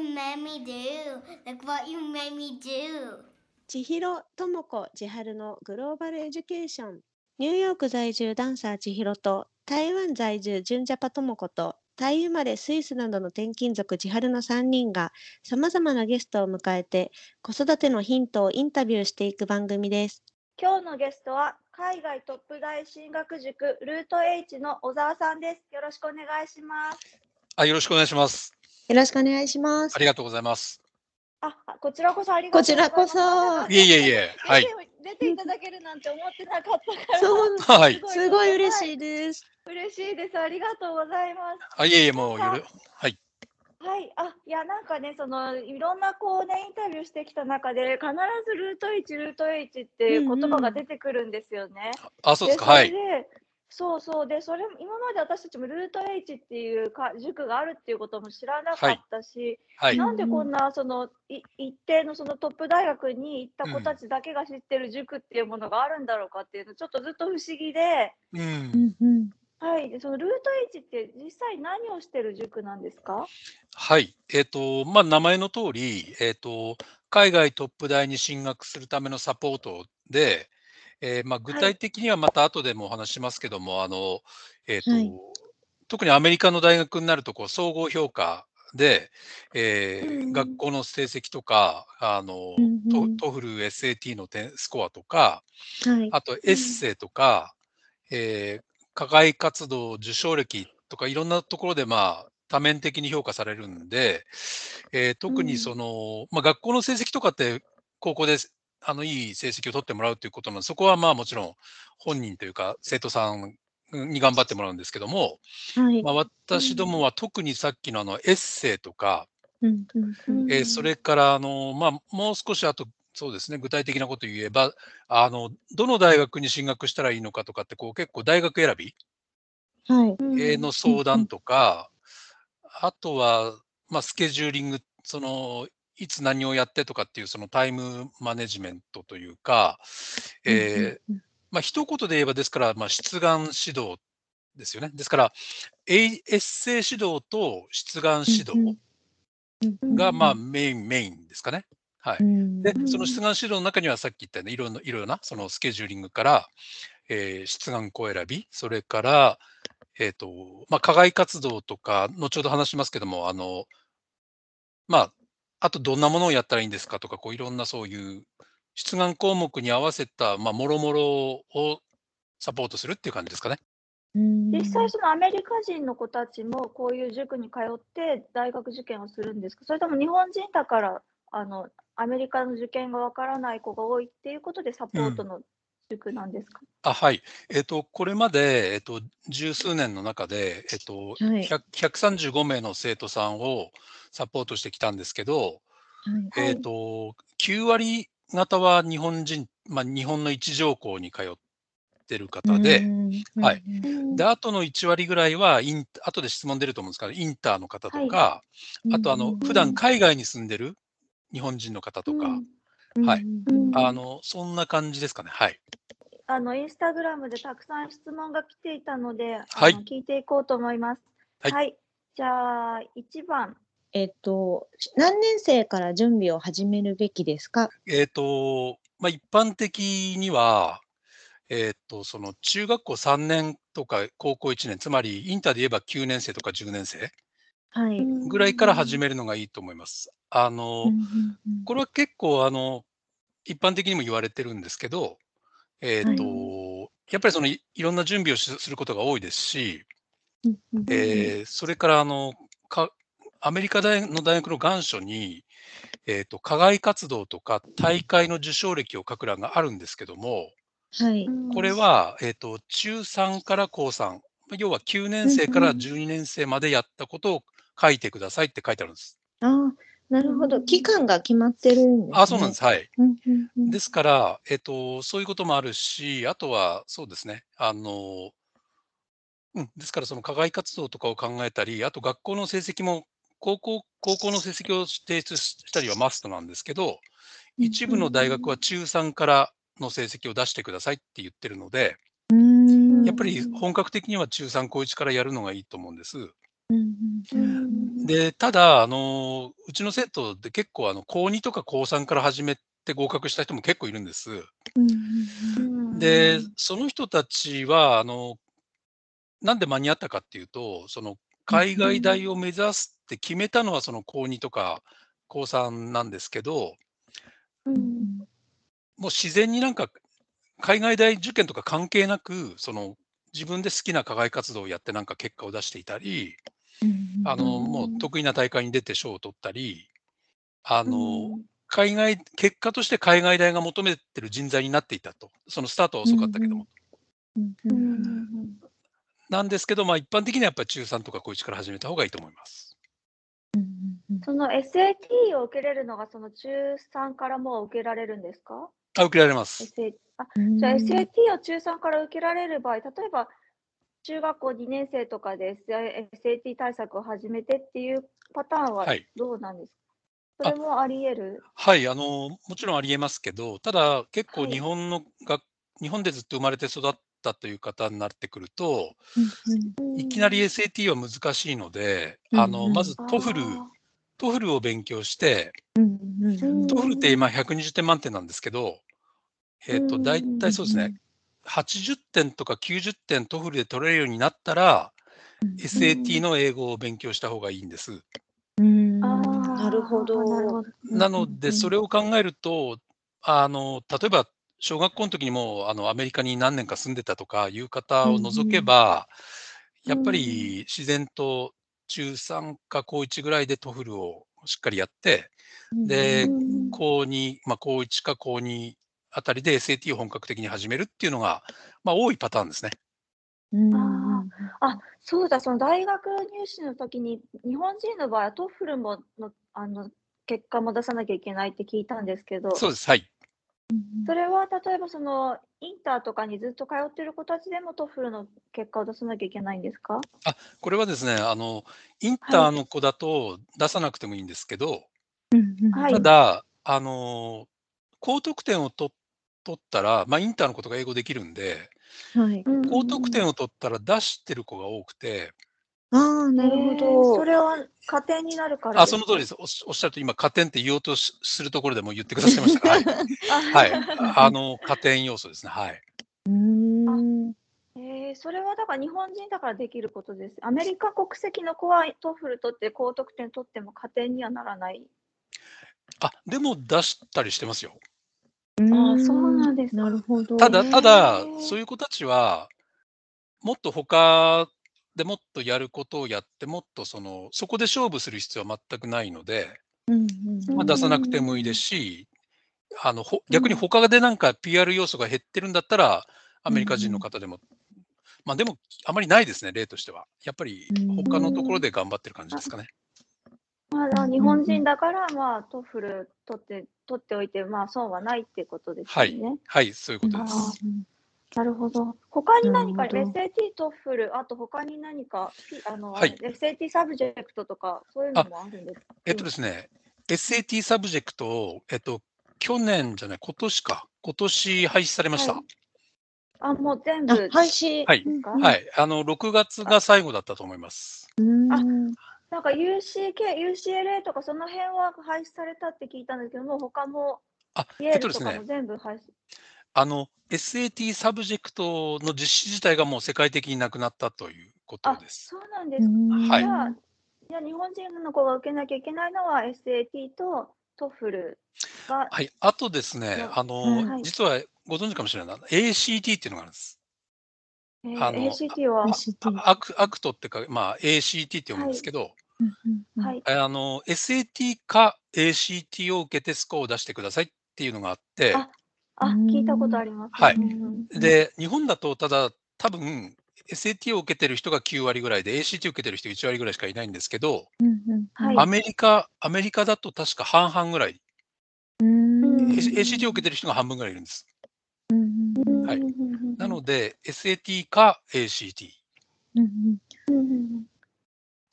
you made me do? Look what you made me do? 千尋智子千春のグローバルエデュケーションニューヨーク在住ダンサー千尋と台湾在住純ジャパ智子とタイ生まれスイスなどの転勤族千春の3人がさまざまなゲストを迎えて子育てのヒントをインタビューしていく番組です。今日のゲストは海外トップ大進学塾ルート H の小沢さんです。よろしくお願いします。あ、よろしくお願いします。よろしくお願いしますあ。りがとうございます。あ、あこちらこそありがとうこちらこそいえいえいえ、はい。出ていただけるなんて思ってなかったから。そうはい。すごい嬉しいです。嬉しいです。ありがとうございます。あ、いえいえ、もうよろ、はい。はい、あ、いや、なんかね、そのいろんなこうね、インタビューしてきた中で、必ずルート H、ルート H っていう言葉が出てくるんですよね。あ、そうですか。はい。そうそうでそれも今まで私たちもルート H っていうか塾があるっていうことも知らなかったし、はい。なんでこんなそのい一定のそのトップ大学に行った子たちだけが知ってる塾っていうものがあるんだろうかっていうのちょっとずっと不思議で、うん。んうん。はい、でそのルート H って実際何をしてる塾なんですか？はい。えっ、と、まあ、名前の通り、えっ、と、海外トップ大に進学するためのサポートで、えーまあ、具体的にはまた後でもお話ししますけども、あの、えっ、と、はい。特にアメリカの大学になると、こう、総合評価で、えーうんうん。学校の成績とか、あの、うんうんトトフル SAT の点スコアとか、はい。あとエッセイとか、えー課外活動受賞歴とかいろんなところでまあ多面的に評価されるんで、えー特にその、まあ、学校の成績とかって高校であのいい成績を取ってもらうということなのでそこはまあもちろん本人というか生徒さんに頑張ってもらうんですけども、はい。まあ、私どもは特にさっきのあのエッセイとか、うんうんうんえーそれからあの、まあ、もう少しあとそうですね具体的なことを言えばあのどの大学に進学したらいいのかとかってこう結構大学選びはい。えーの相談とか、あとは、まあ、スケジューリングそのいつ何をやってとかっていうそのタイムマネジメントというか、えーまあ一言で言えばですから、まあ、出願指導ですよね。ですから、エッセイ指導と出願指導うんが、まあ、メイン、メインですかね。はい。うんでう、んその出願指導の中にはさっき言ったようないろいろいろな、そのスケジューリングから、えー出願校選び、それから、えっ、と、まあ、課外活動とか、後ほど話しますけども、あの、まあ、あとどんなものをやったらいいんですか？とか、こういろんなそういう出願項目に合わせた、まあ、もろもろをサポートするっていう感じですかね。うん。実際そのアメリカ人の子たちもこういう塾に通って大学受験をするんですか？それとも日本人だからあのアメリカの受験がわからない子が多いっていうことでサポートの塾なんですか、あはい。えっ、と、これまで、えっ、と、十数年の中で、えっ、と、はい。100 135名の生徒さんをサポートしてきたんですけど、はい。はいえっ、と、9割方は日本人、まあ、日本の一条校に通ってる方で、うん。はい。うんで、あとの1割ぐらいはイン、後で質問出ると思うんですけど、インターの方とか、あと、あの、普段海外に住んでる日本人の方とか、はいうんあの、そんな感じですかね。はい。あのインスタグラムでたくさん質問が来ていたので、あはいの聞いていこうと思います。はいじゃあ1番えっと、何年生から準備を始めるべきですか？えっ、と、まあ、一般的には、えっ、と、その中学校3年とか高校1年、つまりインターで言えば9年生とか10年生はい。ぐらいから始めるのがいいと思います。あの、これは結構、あの、一般的にも言われてるんですけど、えっ、と、やっぱりそのいいろんな準備をしすることが多いですし、えーそれからあのかアメリカ大の大学の願書に、えー、と課外活動とか大会の受賞歴を書く欄があるんですけども、はい。これは、えー、と中3から高3、要は9年生から12年生までやったことを書いてくださいって書いてあるんです。ああ、なるほど。期間が決まってるんです、ね。あ、そうなんです。はい。ですから、えっと、そういうこともあるし、あとは、そうですね、あの、うん、ですから、その課外活動とかを考えたり、あと学校の成績も、高校、高校の成績を提出したりはマストなんですけど、一部の大学は中3からの成績を出してくださいって言ってるので、うんやっぱり本格的には中3、高1からやるのがいいと思うんです。で、ただ、あの、うちの生徒で結構、あの、高2とか高3から始めて合格した人も結構いるんです。うんで、その人たちは、あの、なんで間に合ったかっていうと、その、海外大を目指すって決めたのは、その、高2とか高3なんですけど、うん。もう自然になんか、海外大受験とか関係なく、その、自分で好きな課外活動をやってなんか結果を出していたり、あの、うんもう得意な大会に出て賞を取ったり、あの、うん海外結果として海外大が求めてる人材になっていたと。そのスタートは遅かったけども。なんですけど、まあ、一般的にはやっぱり中3とか高1から始めた方がいいと思います。その SAT を受けれるのがその中3からもう受けられるんですか？あ、受けられます。SAT あじゃあ SAT を中3から受けられる場合、例えば中学校2年生とかで SAT 対策を始めてっていうパターンははい。どうなんですか、それもあり得る？はい、あの、もちろんありえますけど、ただ結構はい。日本の学、日本でずっと生まれて育ったという方になってくると、いきなり SAT は難しいので、あの、うんまず TOEFL、TOEFL を勉強して、うん TOEFL って今120点満点なんですけど、えっ、と、うん。大体そうですね、80点とか90点 TOEFL で取れるようになったら、SAT の英語を勉強した方がいいんです。あーなるほど。なるほど。なので、うんそれを考えると、あの、例えば、小学校の時にもうあのアメリカに何年か住んでたとかいう方を除けば、やっぱり自然と中3か高1ぐらいで TOEFL をしっかりやって、でうん。高2、まあ、高1か高2あたりで SAT を本格的に始めるっていうのが、まあ、多いパターンですね。うん。ああ、そうだ、その大学入試の時に、日本人の場合は TOEFL ものあの結果も出さなきゃいけないって聞いたんですけど、そうです。はい。それは例えばそのインターとかにずっと通ってる子たちでも TOEFL の結果を出さなきゃいけないんですか？これはですね、あの、インターの子だと出さなくてもいいんですけど、はい。ただ、あの、高得点を取取ったら、まあ、インターのことが英語できるんで、はい。高得点を取ったら出してる子が多くて、ああ、なるほえーど。それは加点になるからあ、その通りです。おっしおっしゃると今、加点って言おうとしするところでも言ってくださいましたか。はい。はい。あの、加点要素ですね。はい。うーん。えーそれはだから日本人だからできることです。アメリカ国籍の子は TOEFL 取って高得点取っても加点にはならない。あ、でも出したりしてますよ。あーそうなんです。かなるほど。ただ、ただそういう子たちは、もっと他でもっとやることをやって、もっとその、そこで勝負する必要は全くないので、うんうん。まあ、出さなくてもいいですし、あのほ逆に他でなんか PR 要素が減ってるんだったら、アメリカ人の方でも、まあでも、あまりないですね、例としては。やっぱりうん。他のところで頑張ってる感じですかね。まあ、日本人だから、まあ、 TOEFL 取って、取っておいて、まあ、損はないっていうことですはいよね。はい、そういうことであす。なるほど。他に何か、SAT トフル、あと他に何か、あの、はい SAT サブジェクトとか、そういうのもあるんですか？えっとですね、SAT サブジェクトを、えっと、去年じゃない、今年か、今年廃止されました。はいあ、もう全あ部、廃止。はいはい、あの、6月が最後だったと思います。うんあなんか UCK、UCLA とかその辺は廃止されたって聞いたんですけど、もう他も、あ、えっとですねルとかも、全部廃止。あの、SAT サブジェクトの実施自体がもう世界的になくなったということあ、です。そうなんですか。はいじゃあ、じゃあ日本人の子が受けなきゃいけないのは SAT と TOEFL が、はい、あとですね、あの、はい実はご存知かもしれないな、ACT っていうのがあるんです。えーあの ACT は、アクアクトってか、まあ、ACT って読むんですけど、うんうんはい。あの、SAT か ACT を受けてスコアを出してくださいっていうのがあって、ああ、聞いたことあります。はい。うんで、日本だとただ、多分 SAT を受けてる人が9割ぐらいで、ACT を受けてる人1割ぐらいしかいないんですけど、はい。アメリカ、アメリカだと確か半々ぐらい、ACT を受けてる人が半分ぐらいいるんです。はい。うんうんうんなので、SAT か ACT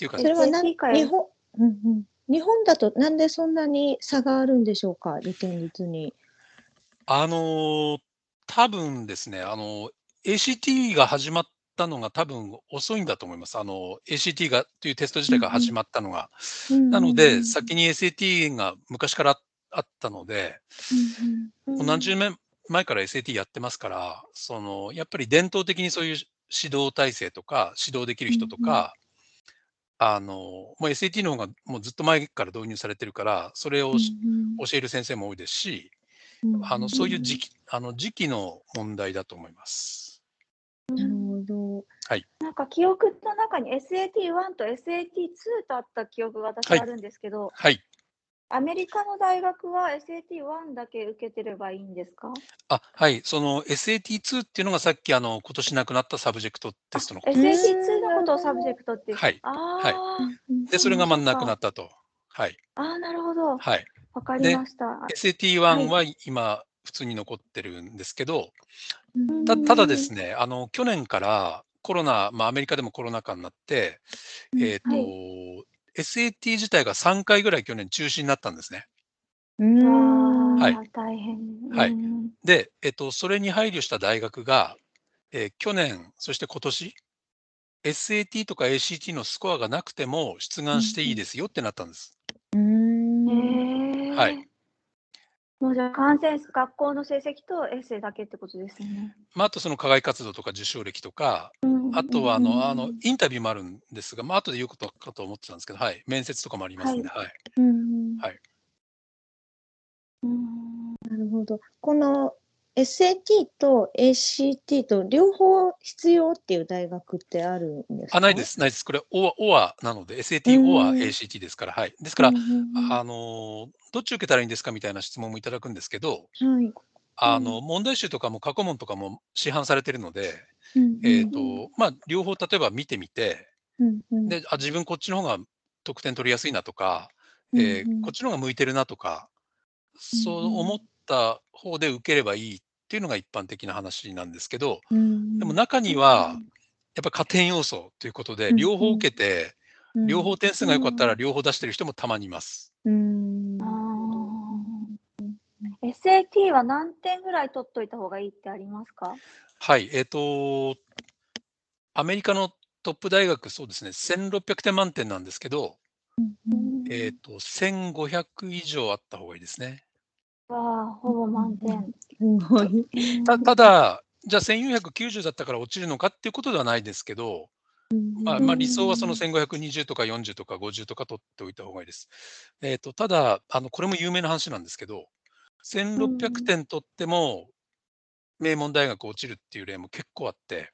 っうんうんうんていうかそ、れは何日本、うんうん、日本だとなんでそんなに差があるんでしょうか、利点率に。あのー多分ですね、あの ACT が始まっったのが多分遅いんだと思います。あの、ACT がというテスト自体が始まったのが。なので、先に SAT が昔からあったので、もう何十年前から SAT やってますから、その、やっぱり伝統的にそういう指導体制とか、指導できる人とか、あの、もう SAT の方がもうずっと前から導入されてるから、それを教える先生も多いですし、あの、そういう時期、あの、時期の問題だと思います。なるほど。はい。なんか記憶の中に SAT1 と SAT2 とあった記憶が私はいあるんですけど、はい。アメリカの大学は SAT1 だけ受けてればいいんですか？あ、はい。その SAT2 っていうのがさっきあの、今年なくなったサブジェクトテストのこと。SAT2 のことをサブジェクトって。はいあはいーで、それがまあそうかなくなったと。はい。あー、なるほど。はい。わかりました。SAT1 は今、普通に残ってるんですけど、たただですね、あの、去年からコロナ、まあアメリカでもコロナ禍になって、えっ、と、は SAT 自体が3回ぐらい去年中止になったんですね。はい大変。はいうんで、えっ、と、それに配慮した大学が、えー去年、そして今年、SAT とか ACT のスコアがなくても出願していいですよってなったんです。はい。もうじゃあ感染学校の成績とエッセイだけってことですよね。まあ、あとその課外活動とか受賞歴とか、あとはあの、あの、インタビューもあるんですが、まあ、後で言うことかと思ってたんですけど、はい。面接とかもありますんで、はい。うんはいうんなるほど。この SAT と ACT と両方必要っていう大学ってあるんですか？あ、ないです、ないです。これ、オア、オアなので、SAT、オア、うん ACT ですから、はい。ですから、あのー、どっち受けたらいいんですかみたいな質問もいただくんですけど、はい。あの、問題集とかも過去問とかも市販されてるので、うんえっ、と、まあ、両方例えば見てみて、で、あ、自分こっちの方が得点取りやすいなとか、うんえーうんこっちの方が向いてるなとか、そう思った方で受ければいいっていうのが一般的な話なんですけど、うんでも中には、やっぱ加点要素ということで、うん両方受けて、うん。両方点数が良かったら両方出してる人もたまにいます。うん。あー。SAT は何点ぐらい取っといた方がいいってありますか？はい、えっ、と、アメリカのトップ大学、そうですね、1600点満点なんですけど、えっ、と、1500以上あった方がいいですね。わあ、ほぼ満点。たただ、じゃあ1490だったから落ちるのかっていうことではないですけど、まあ、まあ理想はその1520とか40とか50とか取っておいた方がいいです。えっ、と、ただ、あの、これも有名な話なんですけど、1600点取っても、名門大学落ちるっていう例も結構あって、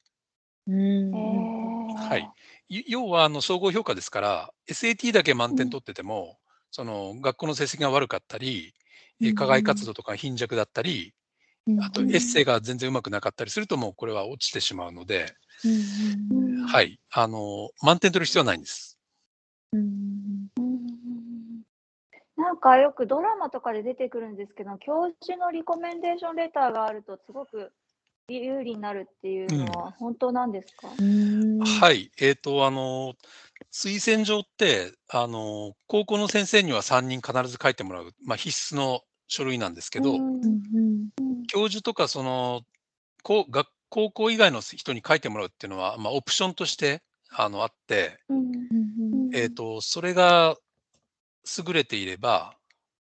はい。い要は、あの、総合評価ですから、SAT だけ満点取ってても、その、学校の成績が悪かったり、えー課外活動とか貧弱だったり、あとエッセイが全然うまくなかったりすると、もうこれは落ちてしまうので、うんはい。あの、満点取る必要はないんです。うんなんかよくドラマとかで出てくるんですけど、教授のリコメンデーションレターがあるとすごく有利になるっていうのは本当なんですか、うん。はい。えっ、と、あの、推薦状って、あの、高校の先生には3人必ず書いてもらう、まあ、必須の書類なんですけど、教授とか、その、こう学高校以外の人に書いてもらうっていうのは、まあ、オプションとして、あの、あって、えっ、と、それが優れていれば、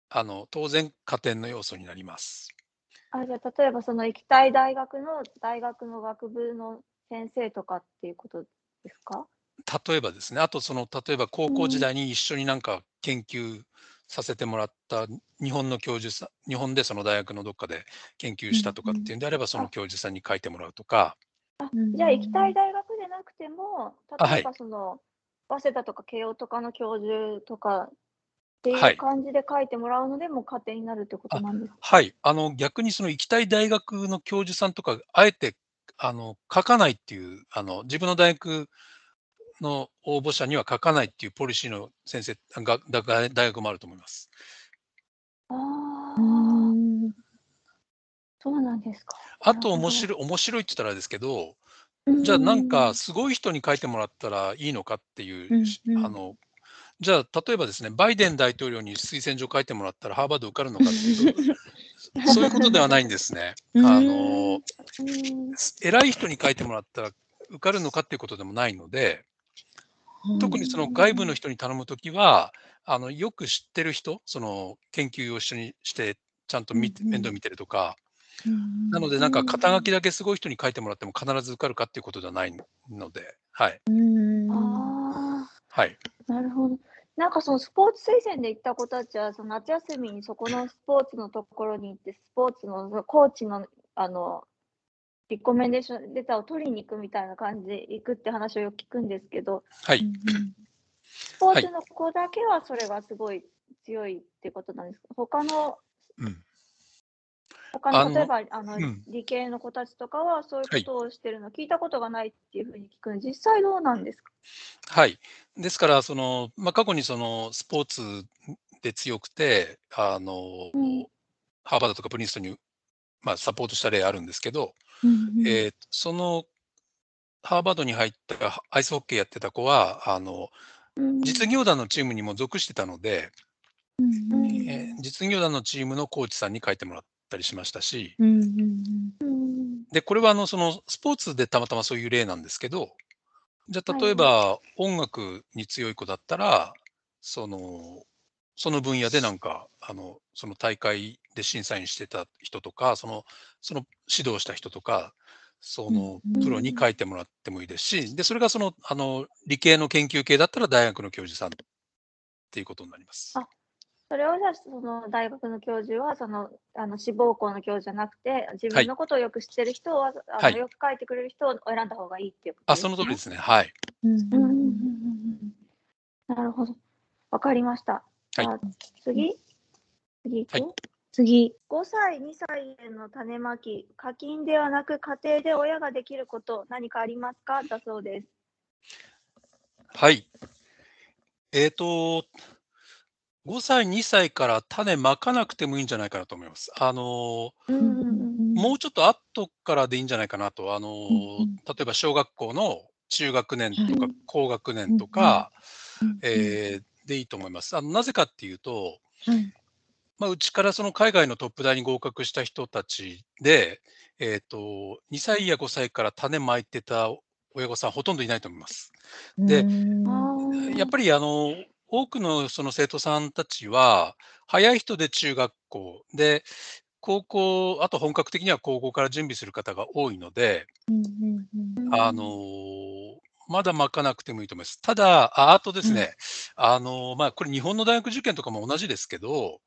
あの、当然加点の要素になります。あじゃあ例えばその行きたい大学の大学の学部の先生とかっていうことですか？例えばですね、あとその、例えば高校時代に一緒になんか研究させてもらった日本の教授さん、日本でその大学のどっかで研究したとかっていうんであれば、その教授さんに書いてもらうとか、うんじゃあ行きたい大学でなくてもあはい。例えばその、早稲田とか慶応とかの教授とかってはい。いう感じで書いてもらうのでも加点になるってことなんですか、はい、あの逆にその行きたい大学の教授さんとか、あえてあの書かないっていうあの、自分の大学の応募者には書かないっていうポリシーの先生がだ大学もあると思います。ああ、うん。そうなんですか。あと面白い、面白いって言ったらですけど、うん。じゃあなんかすごい人に書いてもらったらいいのかっていう、うんしうん。あのじゃあ例えばですね、バイデン大統領に推薦状書いてもらったらハーバード受かるのかっていうと、そういうことではないんですね。うん。あのうん。偉い人に書いてもらったら受かるのかっていうことでもないので、特にその外部の人に頼むときは、あのよく知ってる人、その研究を一緒にして、ちゃんと見て面倒見てるとか、なので、なんか肩書きだけすごい人に書いてもらっても必ず受かるかっていうことではないので、はい。ああ、はい。なるほど。なんかそのスポーツ推薦で行った子たちは、その夏休みにそこのスポーツのところに行って、スポーツのコーチのあのリコメンデーションレターを取りに行くみたいな感じで行くって話をよく聞くんですけど、はい。スポーツの子だけはそれがすごい強いってことなんですか、他の、うん、他の例えばあの、うん、理系の子たちとかはそういうことをしてるの聞いたことがないっていうふうに聞くの、実際どうなんですか？はい。ですから、その、まあ、過去にそのスポーツで強くて、あの、うん、ハーバードとかプリンストンに、まあ、サポートした例あるんですけど、うんうん、えー、そのハーバードに入ったアイスホッケーやってた子は、あの、うん、実業団のチームにも属してたので、うん、えー、実業団のチームのコーチさんに書いてもらったりしましたし、うんうん、で、これはあのそのスポーツでたまたまそういう例なんですけど、じゃあ例えば音楽に強い子だったら、そのその分野でなんか、あの、その大会で審査員してた人とか、その、その指導した人とか、そのプロに書いてもらってもいいですし、で、それがその、あの、理系の研究系だったら大学の教授さんっていうことになります。あ、それをじゃあ、その大学の教授は、その、あの志望校の教授じゃなくて、自分のことをよく知ってる人は、あのよく書いてくれる人を選んだ方がいいっていうことです、ね、あ、その通りですね。はい。うん。なるほど。わかりました。はい、次次はい、次。5歳、2歳への種まき、課金ではなく家庭で親ができること、何かありますか？だそうです。はい。えっ、ー、と、5歳、2歳から種まかなくてもいいんじゃないかなと思います。あの、もうちょっと後からでいいんじゃないかなと。あの、例えば小学校の中学年とか高学年とか、えー、でいいと思います。あのなぜかっていうと、はい、まあ、うちからその海外のトップ大に合格した人たちで、えーと、2歳や5歳から種まいてた親御さんほとんどいないと思います。でやっぱりあの多くのその生徒さんたちは早い人で中学校で高校あと本格的には高校から準備する方が多いので、あのまだ巻かなくてもいいと思います。ただ、あとですね、うん、あの、まあ、これ日本の大学受験とかも同じですけど、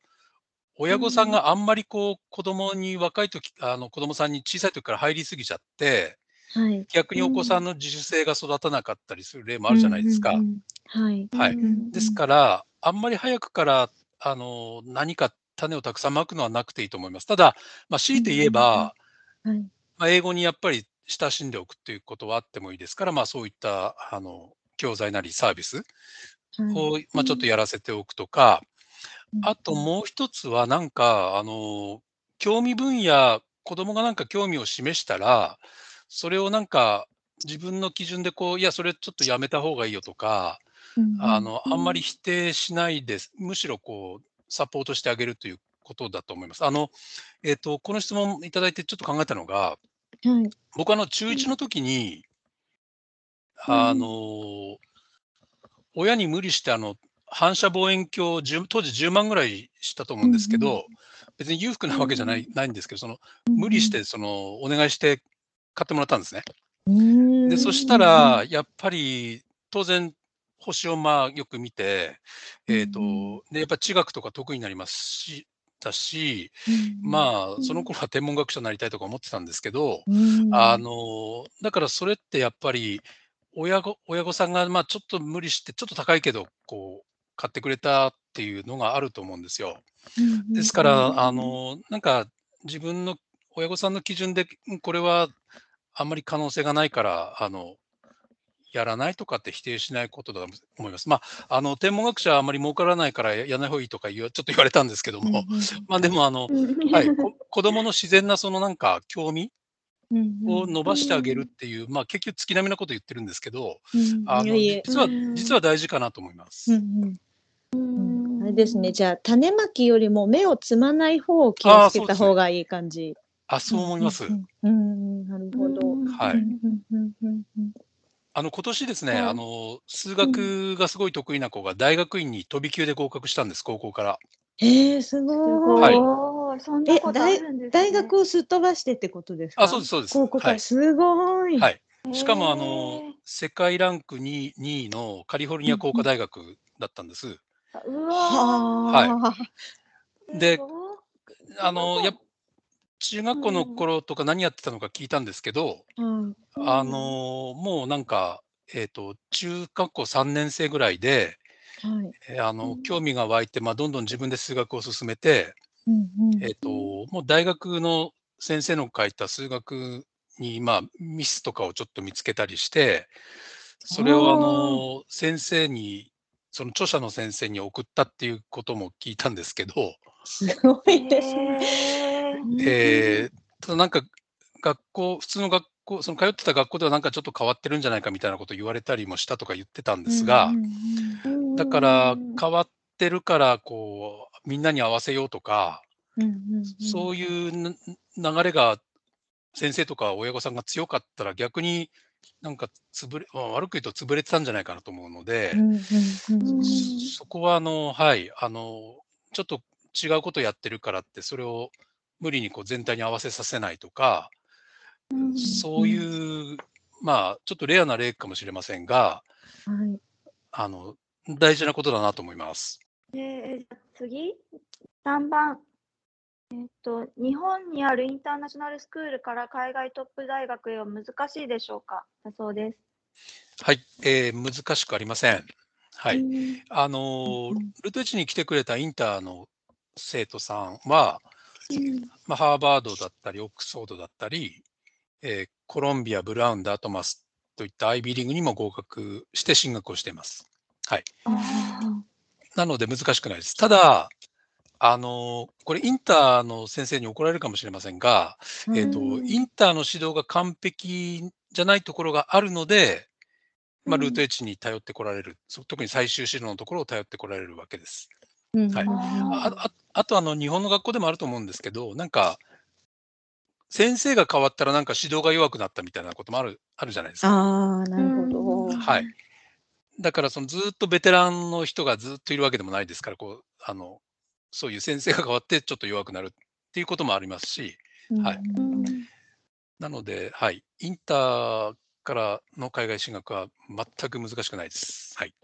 親御さんがあんまりこう、子供に若い時、あの子供さんに小さい時から入りすぎちゃって、はい、逆にお子さんの自主性が育たなかったりする例もあるじゃないですか。はい。はい。ですから、あんまり早くから、あの、何か種をたくさんまくのはなくていいと思います。ただ、まあ、強いて言えば、はい、まあ、英語にやっぱり親しんでおくっていうことはあってもいいですから、まあ、そういったあの教材なりサービスを、まあ、ちょっとやらせておくとか、あともう一つはなんか、あの、興味分野、子供がなんか興味を示したら、それをなんか自分の基準でこう、いや、それちょっとやめた方がいいよとか、あの、あんまり否定しないです。むしろこう、サポートしてあげるということだと思います。あの、えっ、ー、と、この質問いただいてちょっと考えたのが、はい。僕あの中1の時に、あの、親に無理してあの、反射望遠鏡当時10万ぐらいしたと思うんですけど、別に裕福なわけじゃないないんですけど、その無理してそのお願いして買ってもらったんですね。で、そしたらやっぱり当然星をまあよく見て、えっ、と、で、やっぱ地学とか得意になりますし、たし、まあ、その頃は天文学者になりたいとか思ってたんですけど、あの、だからそれってやっぱり、親御親御さんが、まあ、ちょっと無理して、ちょっと高いけど、こう、買ってくれたっていうのがあると思うんですよ。ですから、あの、なんか、自分の親御さんの基準で、これはあんまり可能性がないから、あの、やらないとかって否定しないことだと思います。まあ、あの天文学者はあまり儲からないからやらない方がいいとかちょっと言われたんですけども、まあでもあの、はい、子供の自然なそのなんか興味を伸ばしてあげるっていう、まあ結局月並みなこと言ってるんですけど、あの実は実は大事かなと思います。あれですね、じゃあ種まきよりも目をつまない方を気をつけた方がいい感じ。あ、そう思います。うん、なるほど。はい。あの、今年ですね、はいあの、数学がすごい得意な子が大学院に飛び級で合格したんです、高校から。えー、すごい。はいい。そんなことあるんですね。大学をすっ飛ばしてってことですか？あ、そうです、そうです。高校から、はい。すごい。はいへしかも、あーの、世界ランク 2, 2位のカリフォルニア工科大学だったんです。うわはあ。ーであの、やっ中学校の頃とか何やってたのか聞いたんですけど、うんあの、もうなんか、えっと、中学校3年生ぐらいで、はい。えあの、うん興味が湧いて、まあ、どんどん自分で数学を進めて、うんうん。えっと、もう大学の先生の書いた数学に、まあ、ミスとかをちょっと見つけたりして、それをあの、先生に、その著者の先生に送ったっていうことも聞いたんですけど、すごいですね。えーただなんか学校、普通の学校、その通ってた学校ではなんかちょっと変わってるんじゃないかみたいなこと言われたりもしたとか言ってたんですが、だからうん変わってるから、こう、みんなに合わせようとか、うんうんうんそういうな流れが先生とか親御さんが強かったら逆になんか潰れ、まあ悪く言うと潰れてたんじゃないかなと思うので、うんうんうんうんそこはあの、はい、あの、ちょっと違うことやってるからって、それを無理にこう全体に合わせさせないとか、うんそういう、まあ、ちょっとレアな例かもしれませんが、はい。あの、大事なことだなと思います。えー次、3番。えっと、日本にあるインターナショナルスクールから海外トップ大学へは難しいでしょうか？だそうです。はい、えー難しくありません。はい。うんあのルトエチに来てくれたインターの生徒さんは、うんまあ、ハーバードだったり、オックスフォードだったり、えーコロンビア、ブラウン、ダートマスといったアイビーリングにも合格して進学をしています。はい。あなので難しくないです。ただ、あのーこれインターの先生に怒られるかもしれませんが、えっ、と、うんインターの指導が完璧じゃないところがあるので、まあ、うんルート H に頼ってこられる、そ特に最終指導のところを頼ってこられるわけです。はいうんうんあああとあの、日本の学校でもあると思うんですけど、なんか、先生が変わったらなんか指導が弱くなったみたいなこともあるあるじゃないですか。ああ、なるほど。はい。だからそのずっとベテランの人がずっといるわけでもないですから、こう、あの、そういう先生が変わってちょっと弱くなるっていうこともありますし、はいなので、はい、インターからの海外進学は全く難しくないです。はい。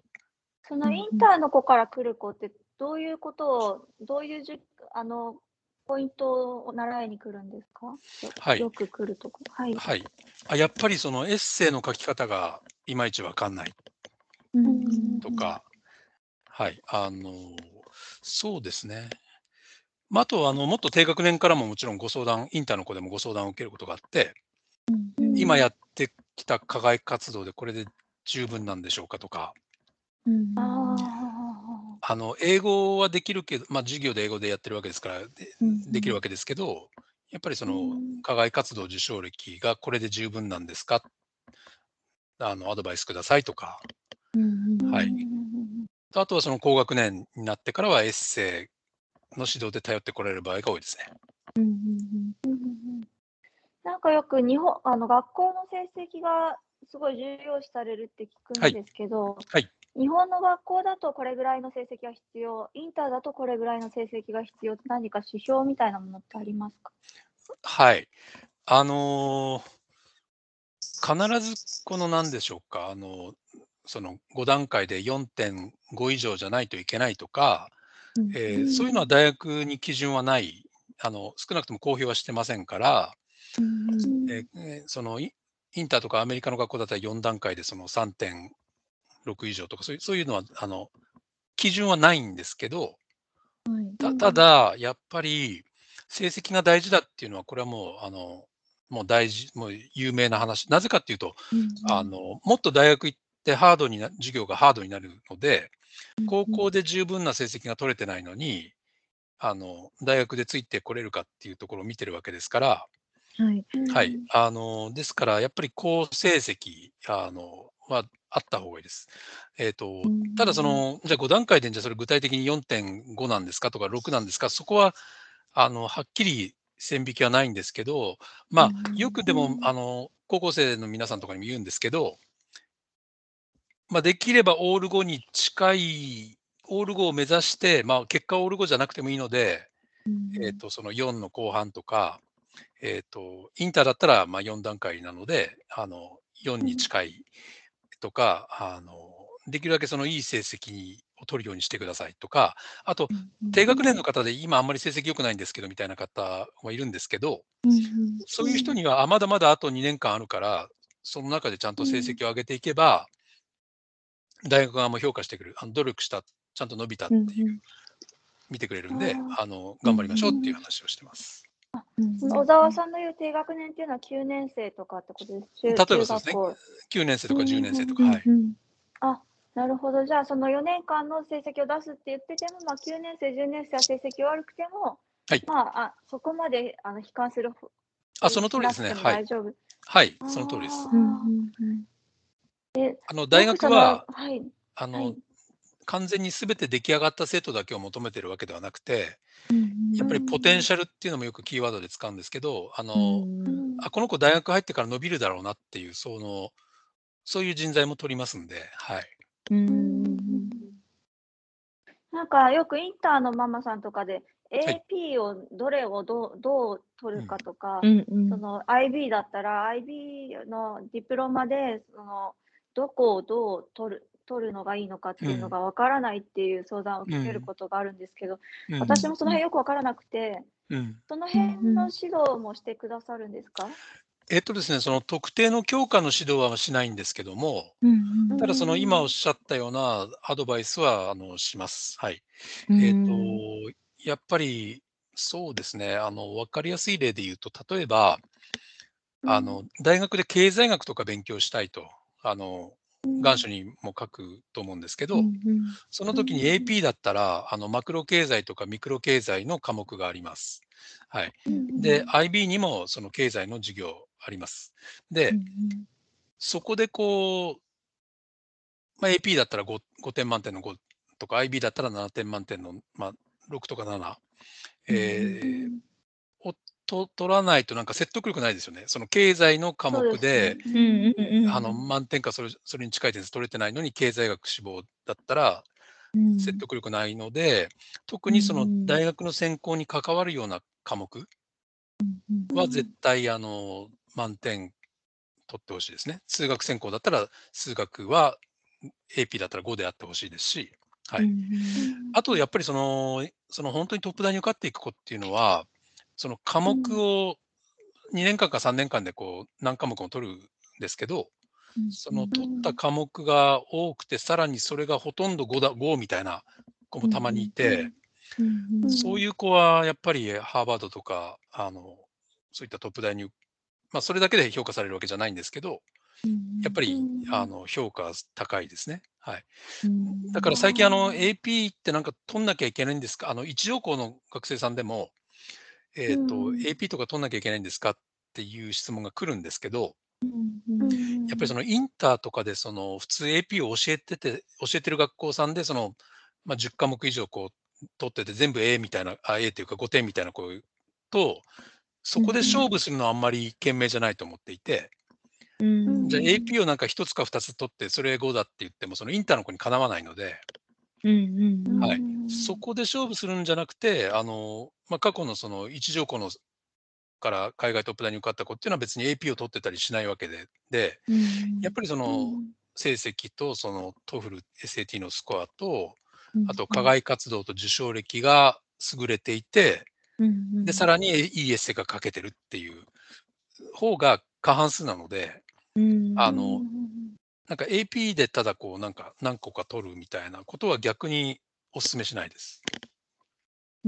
そのインターの子から来る子ってどういうことを、どういうじゅあのポイントを習いに来るんですか？よはいよく来るとこ。はい。はい。あやっぱりそのエッセイの書き方がいまいちわかんないうんとか、はい、あの、そうですね。まあ、あと、あの、もっと低学年からももちろんご相談、インターの子でもご相談を受けることがあって、うん。今やってきた課外活動でこれで十分なんでしょうかとか、うん。ああの、英語はできるけど、まあ、授業で英語でやってるわけですから、できるわけですけど、やっぱりそのうん。課外活動受賞歴がこれで十分なんですか？あの、アドバイスくださいとか。はいあとはその高学年になってからはエッセイの指導で頼ってこられる場合が多いですね。なんかよく日本あの学校の成績がすごい重要視されるって聞くんですけど、はい日本の学校だとこれぐらいの成績が必要、インターだとこれぐらいの成績が必要って何か指標みたいなものってありますかはい。あのー必ずこの何でしょうか、あの、その5段階で4.5以上じゃないといけないとか、うんえーそういうのは大学に基準はない、あの少なくとも公表はしてませんから、うんえーえーそのイインターとかアメリカの学校だったら4段階でその3.6以上とかそういうそういうのはあの基準はないんですけど、はい。たただ、やっぱり成績が大事だっていうのは、これはもう、あの、もう大事、もう有名な話。なぜかっていうと、あの、もっと大学行ってハードにな、授業がハードになるので、高校で十分な成績が取れてないのに、あの、大学でついてこれるかっていうところを見てるわけですから、はい。はい。あの、ですから、やっぱり好成績、あの、はあった方がいいです。えっ、と、ただその、じゃあ5段階で、じゃあそれ具体的に4.5なんですかとか6なんですか、そこは、あの、はっきり線引きはないんですけど、まあ、よくでも、あの、高校生の皆さんとかにも言うんですけど、まあ、できればオール5に近い、オール5を目指して、まあ、結果オール5じゃなくてもいいので、えっ、と、その4の後半とか、えっ、と、インターだったらまあ4段階なので、あの、4に近いとか、あの、できるだけそのいい成績を取るようにしてくださいとか、あと、低学年の方で今あんまり成績良くないんですけどみたいな方もいるん。ですけど、そういう人には、あ、まだまだあと2年間あるから、その中でちゃんと成績を上げていけば、大学側も評価してくれる、あの努力した、ちゃんと伸びたっていう、見てくれるんで、ああの頑張りましょうっていう話をしてます。小沢さんの言う低学年っていうのは9年生とかってことです。中例えばそうですね中学校9年生とか10年生とか。あ、なるほど。じゃあ、その4年間の成績を出すって言ってても、まあ、9年生、10年生は成績悪くても、はいまあ、あそこまであの悲観するほあ、その通りですね。はい。はい、その通りです。あーあの大学は、はい、あの、はい。完全に全て出来上がった生徒だけを求めてるわけではなくて、やっぱりポテンシャルっていうのもよくキーワードで使うんですけど、あの、うんあ、この子大学入ってから伸びるだろうなっていう、その、そういう人材も取りますんで、はい。なんかよくインターのママさんとかでい。AP をどれをどうどう取るかとか、その IB だったら IB のディプロマでそのどこをどう取る取るのがいいのかっていうのがわからないっていう相談を受けることがあるんですけど、うん。私もその辺よくわからなくて、うん。その辺の指導もしてくださるんですか？えっとですね、その特定の教科の指導はしないんですけども、ただその今おっしゃったようなアドバイスはあのします。はい。えっと、やっぱりそうですね、あの、わかりやすい例で言うと、例えば、あの、大学で経済学とか勉強したいと、あの、願書にも書くと思うんですけど、その時に AP だったら、あの、マクロ経済とかミクロ経済の科目があります。はい。で、IB にもその経済の授業あります。で、そこでこう、まあ、AP だったら 5, 5点満点の5とか、IB だったら7点満点の、まあ、6とか7、えーをと取らないとなんか説得力ないですよね。その経済の科目で、あの満点かそれそれに近い点数取れてないのに経済学志望だったら説得力ないので、特にその大学の専攻に関わるような科目は絶対あの満点取ってほしいですね。数学専攻だったら数学は AP だったら5であってほしいですし、はい。あとやっぱりそのその本当にトップ大に受かっていく子っていうのは、その科目を2年間か3年間でこう何科目も取るんですけど、その取った科目が多くて、さらにそれがほとんど5だ5みたいな子もたまにいて、そういう子はやっぱりハーバードとか、あのそういったトップ大に、まあ、それだけで評価されるわけじゃないんですけど、やっぱりあの評価高いですね。はい。だから最近あの AP ってなんか取んなきゃいけないんですか？あの一条校の学生さんでも、えっ、と、AP とか取んなきゃいけないんですかっていう質問が来るんですけど、やっぱりそのインターとかでその普通 AP を教えてて、教えてる学校さんでその、まあ、10科目以上こう取ってて全部 A みたいな、あ A というか5点みたいな子と、そこで勝負するのはあんまり賢明じゃないと思っていて、じゃあ AP をなんか1つか2つ取ってそれ5だって言ってもそのインターの子にかなわないので、はい、そこで勝負するんじゃなくて、あのまあ、過去のその一条校のから海外トップ大に受かった子っていうのは別に AP を取ってたりしないわけで、でやっぱりその成績とその TOEFL、SAT のスコアと、あと課外活動と受賞歴が優れていて、で、さらにいいエッセイが書けてるっていう方が過半数なので、あの、なんか AP でただこうなんか何個か取るみたいなことは逆にお勧めしないです。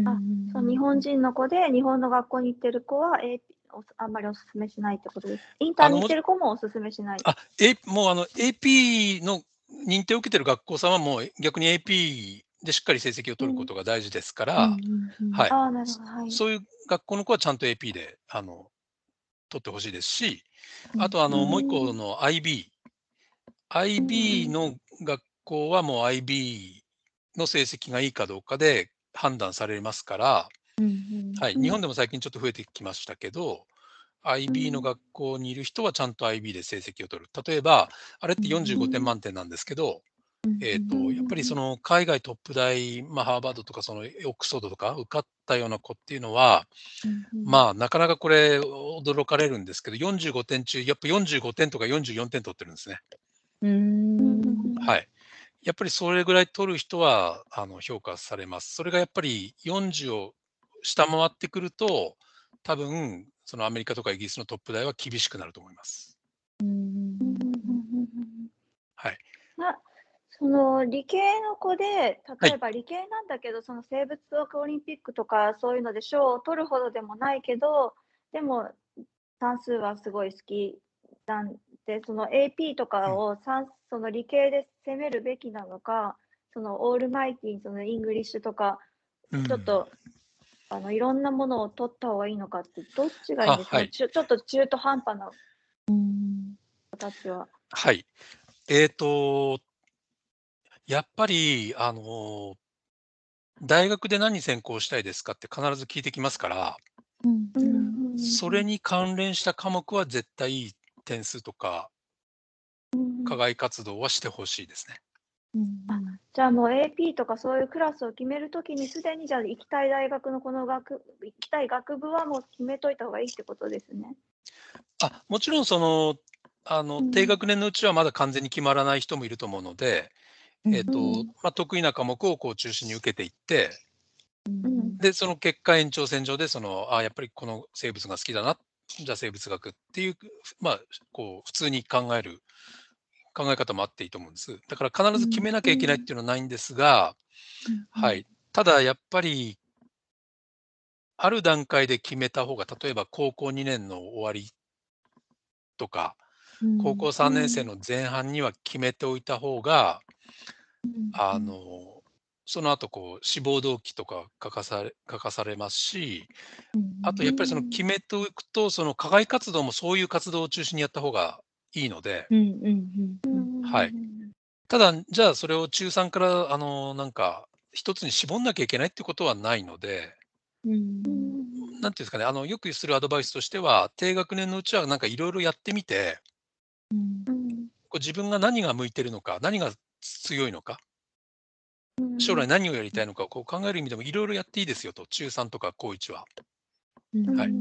あそう日本人の子で日本の学校に行ってる子は AP おあんまりお勧めしないってことです。インターに行ってる子もお勧めしない。あ、A、もうあの AP の認定を受けてる学校さんはもう逆に AP でしっかり成績を取ることが大事ですから、はい。あなるほど、はい。そういう学校の子はちゃんと AP であの取ってほしいですし、あとあの、もう一個の IB。IB の学校はもう IB の成績がいいかどうかで判断されますから、はい、日本でも最近ちょっと増えてきましたけど、IB の学校にいる人はちゃんと IB で成績を取る。例えば、あれって45点満点なんですけど、えっ、と、やっぱりその海外トップ大、まあ、ハーバードとかそのオックスフォードとか受かったような子っていうのは、まあ、なかなかこれ驚かれるんですけど、45点中、やっぱ45点とか44点取ってるんですね。はい。やっぱりそれぐらい取る人はあの評価されます。それがやっぱり40を下回ってくると、多分そのアメリカとかイギリスのトップ大は厳しくなると思います。はい。なその理系の子で、例えば理系なんだけど、その生物学オリンピックとかそういうので賞を取るほどでもないけど、でも算数はすごい好きなんで、その AP とかを算、その理系で攻めるべきなのか、そのオールマイティー、その English とか、ちょっと、あのいろんなものを取った方がいいのかって、どっちがいいんですか、はい。ちょちょっと中途半端な形は。はい。えっ、と、やっぱり、あの、大学で何専攻したいですかって必ず聞いてきますから、それに関連した科目は絶対いい点数とか、課外活動はしてほしいですね。あじゃあもう AP とかそういうクラスを決めるときにすでにじゃあ行きたい大学のこの学行きたい学部はもう決めといた方がいいってことですね。あもちろんそのあの、うん。低学年のうちはまだ完全に決まらない人もいると思うので、えっとうんまあ、得意な科目をこう中心に受けていって、うんでその結果延長線上でそのあやっぱりこの生物が好きだなじゃあ生物学っていう、まあ、こう普通に考える考え方もあっていいと思うんです。だから必ず決めなきゃいけないっていうのはないんですが、はい、ただやっぱりある段階で決めた方が例えば高校2年の終わりとか高校3年生の前半には決めておいた方が、あのその後こう志望動機とか書かされ書かされますし、あとやっぱりその決めておくと、その課外活動もそういう活動を中心にやった方がいいので、はい。ただ、じゃあそれを中3からあのなんか一つに絞んなきゃいけないってことはないので、なんていうんですかね、あのよくするアドバイスとしては、低学年のうちはなんかいろいろやってみて、こう自分が何が向いてるのか、何が強いのか、将来何をやりたいのかをこう考える意味でもいろいろやっていいですよと、中3とか高1は。はい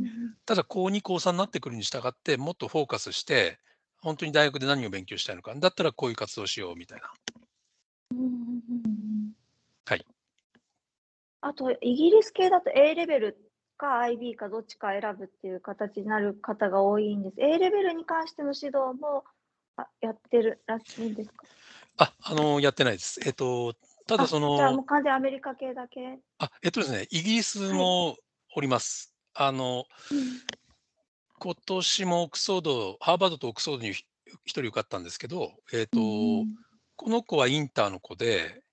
ただ、高2、高3になってくるに従って、もっとフォーカスして、本当に大学で何を勉強したいのか、だったらこういう活動しようみたいな。はい。あと、イギリス系だと A レベルか IB かどっちか選ぶっていう形になる方が多いんです。A レベルに関しての指導もあやってるらしいんですか？あ、あのやってないです。えっと、ただそあじゃあものう、完全アメリカ系だけ？あ、えっとですね、イギリスもおります。あの、今年もオックスフォード、ハーバードとオックスフォードにひ一人受かったんですけど、えっと、この子はインターの子で、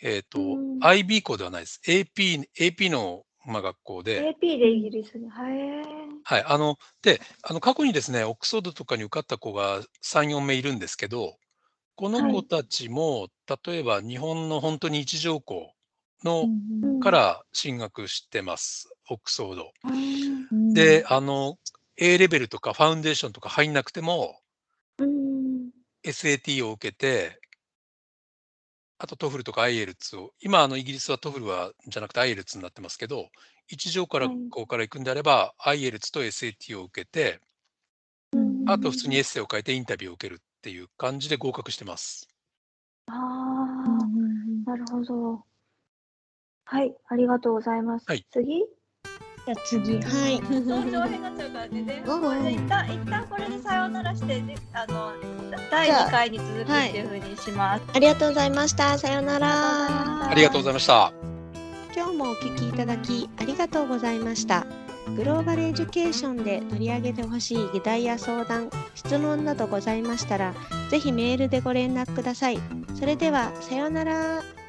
えっと、うん IB 校ではないです。AP、AP の、まあ、学校で、AP でイギリスに。へえ。はい、あの、で、あの、過去にですね、オックスフォードとかに受かった子が3、4名いるんですけど、この子たちも、例えば日本の本当に一条校の、から進学してます、オックスフォード。で、あの、A レベルとかファウンデーションとか入んなくても、うん。SAT を受けて、あと TOEFL とか IELTS を、今あのイギリスは TOEFL はじゃなくて IELTS になってますけど、一条からはい。校から行くんであれば、IELTS と SAT を受けて、あと普通にエッセイを書いてインタビューを受けるっていう感じで合格してます。ああ、なるほど。はい、ありがとうございます。はい次？じゃあ次、はい。同調編になっちゃうからね。で うんこれで一旦一旦これでさようならして、であの第じゃあ2回に続くっていうふうにします。ありがとうございました。さようなら。ありがとうございました。今日もお聞きいただきありがとうございました。グローバルエデュケーションで取り上げてほしい議題や相談、質問などございましたら、ぜひメールでご連絡ください。それでは、さようなら。